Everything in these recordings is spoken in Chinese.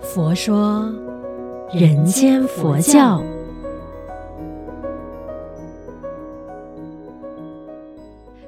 佛说人间佛教。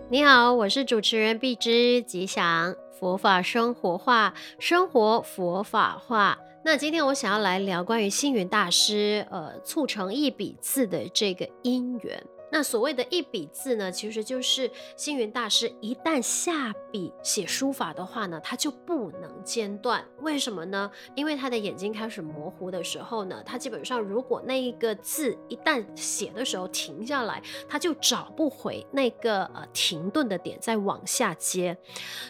你好，我是主持人碧枝吉祥，佛法生活化，生活佛法化。那今天我想要来聊关于星云大师，呃，促成一笔字的这个因缘。那所谓的一笔字呢，其实就是星云大师一旦下笔写书法的话呢，他就不能间断。为什么呢？因为他的眼睛开始模糊的时候呢，他基本上如果那一个字一旦写的时候停下来，他就找不回那个呃停顿的点，再往下接。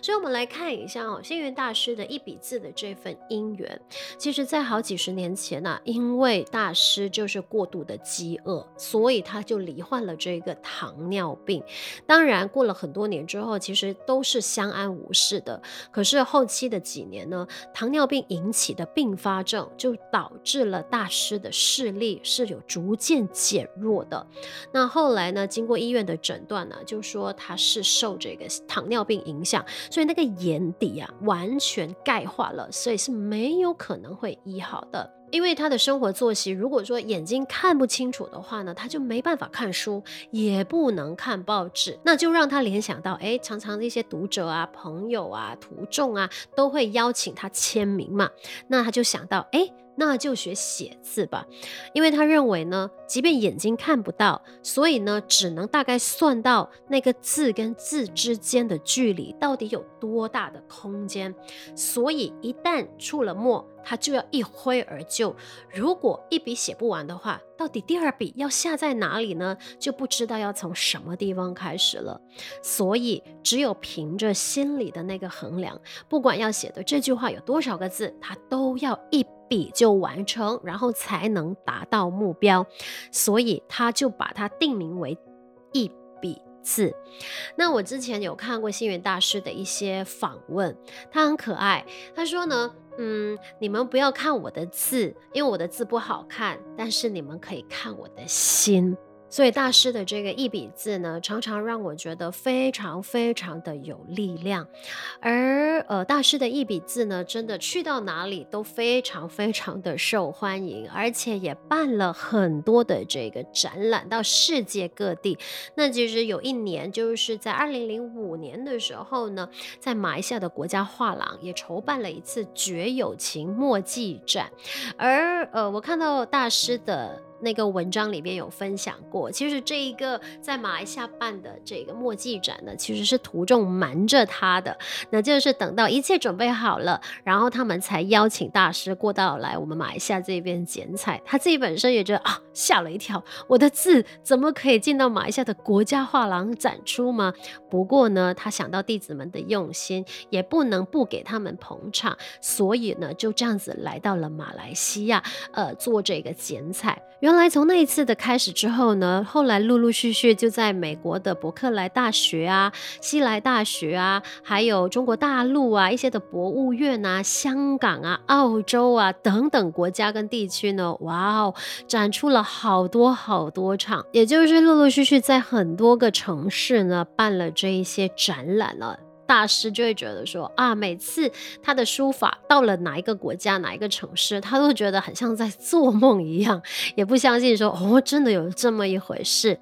所以，我们来看一下哦，星云大师的一笔字的这份因缘，其实在好几十年前呢、因为大师就是过度的饥饿，所以他就罹患了了。这个糖尿病，当然过了很多年之后，其实都是相安无事的。可是后期的几年呢，糖尿病引起的并发症就导致了大师的视力是有逐渐减弱的。那后来呢，经过医院的诊断呢，就说他是受这个糖尿病影响，所以那个眼底啊完全钙化了，所以是没有可能会医好的。因为他的生活作息，如果说眼睛看不清楚的话呢，他就没办法看书，也不能看报纸，那就让他联想到，哎，常常这些读者啊、朋友啊、徒众啊，都会邀请他签名嘛，那他就想到，哎。那就学写字吧，因为他认为呢，即便眼睛看不到，所以呢，只能大概算到那个字跟字之间的距离到底有多大的空间，所以一旦触了墨，他就要一挥而就。如果一笔写不完的话，到底第二笔要下在哪里呢？就不知道要从什么地方开始了。所以只有凭着心里的那个衡量，不管要写的这句话有多少个字，他都要一。笔就完成，然后才能达到目标，所以他就把它定名为一笔字。那我之前有看过星云大师的一些访问，他很可爱。他说呢，嗯，你们不要看我的字，因为我的字不好看，但是你们可以看我的心。所以大师的这个一笔字呢，常常让我觉得非常非常的有力量。而呃，大师的一笔字呢，真的去到哪里都非常非常的受欢迎，而且也办了很多的这个展览到世界各地。那其实有一年，就是在二零零五年的时候呢，在马来西亚的国家画廊也筹办了一次“绝有情”墨迹展。而呃，我看到大师的。那个文章里面有分享过，其实这一个在马来西亚办的这个墨迹展呢，其实是途中瞒着他的，那就是等到一切准备好了，然后他们才邀请大师过到来我们马来西亚这边剪彩。他自己本身也觉得啊，吓了一跳，我的字怎么可以进到马来西亚的国家画廊展出吗？不过呢，他想到弟子们的用心，也不能不给他们捧场，所以呢，就这样子来到了马来西亚，呃，做这个剪彩。原来从那一次的开始之后呢，后来陆陆续续就在美国的伯克莱大学啊、西来大学啊，还有中国大陆啊一些的博物院啊、香港啊、澳洲啊等等国家跟地区呢，哇哦，展出了好多好多场，也就是陆陆续续在很多个城市呢办了这一些展览了。大师就会觉得说啊，每次他的书法到了哪一个国家、哪一个城市，他都觉得很像在做梦一样，也不相信说哦，真的有这么一回事。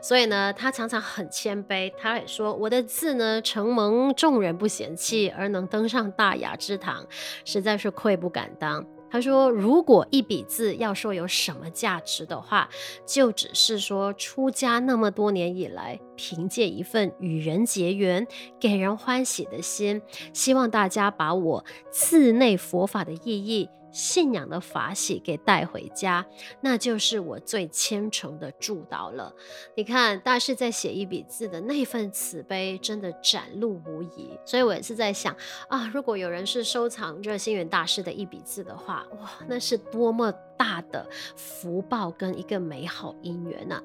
所以呢，他常常很谦卑，他也说我的字呢，承蒙众人不嫌弃，而能登上大雅之堂，实在是愧不敢当。他说：“如果一笔字要说有什么价值的话，就只是说出家那么多年以来，凭借一份与人结缘、给人欢喜的心，希望大家把我字内佛法的意义。”信仰的法喜给带回家，那就是我最虔诚的祝祷了。你看，大师在写一笔字的那份慈悲，真的展露无遗。所以我也是在想啊，如果有人是收藏着星云大师的一笔字的话，哇，那是多么大的福报跟一个美好姻缘呐！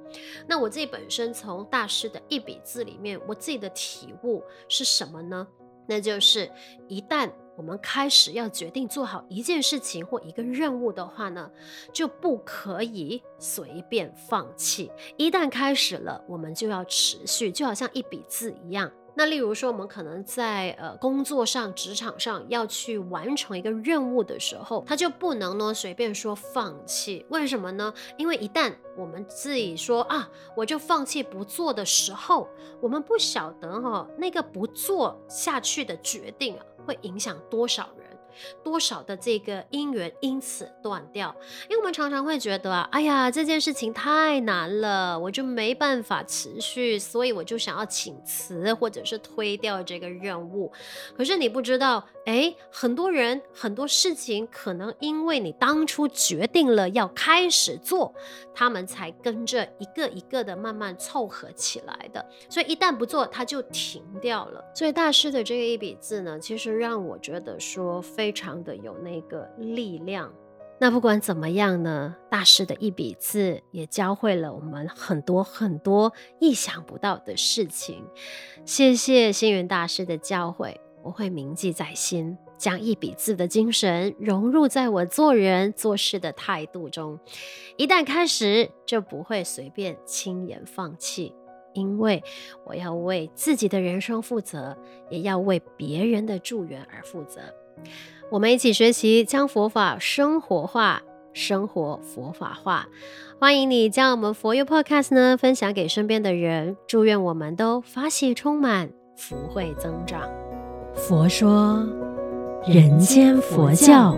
那我自己本身从大师的一笔字里面，我自己的体悟是什么呢？那就是一旦。我们开始要决定做好一件事情或一个任务的话呢，就不可以随便放弃。一旦开始了，我们就要持续，就好像一笔字一样。那例如说，我们可能在呃工作上、职场上要去完成一个任务的时候，他就不能呢随便说放弃。为什么呢？因为一旦我们自己说啊，我就放弃不做的时候，我们不晓得哈、哦，那个不做下去的决定啊，会影响多少人。多少的这个姻缘因此断掉，因为我们常常会觉得啊，哎呀，这件事情太难了，我就没办法持续，所以我就想要请辞或者是推掉这个任务。可是你不知道，哎，很多人很多事情可能因为你当初决定了要开始做，他们才跟着一个一个的慢慢凑合起来的。所以一旦不做，它就停掉了。所以大师的这个一笔字呢，其实让我觉得说非。非常的有那个力量。那不管怎么样呢，大师的一笔字也教会了我们很多很多意想不到的事情。谢谢星云大师的教诲，我会铭记在心，将一笔字的精神融入在我做人做事的态度中。一旦开始，就不会随便轻言放弃。因为我要为自己的人生负责，也要为别人的助缘而负责。我们一起学习，将佛法生活化，生活佛法化。欢迎你将我们佛佑 Podcast 呢分享给身边的人，祝愿我们都法喜充满，福慧增长。佛说，人间佛教。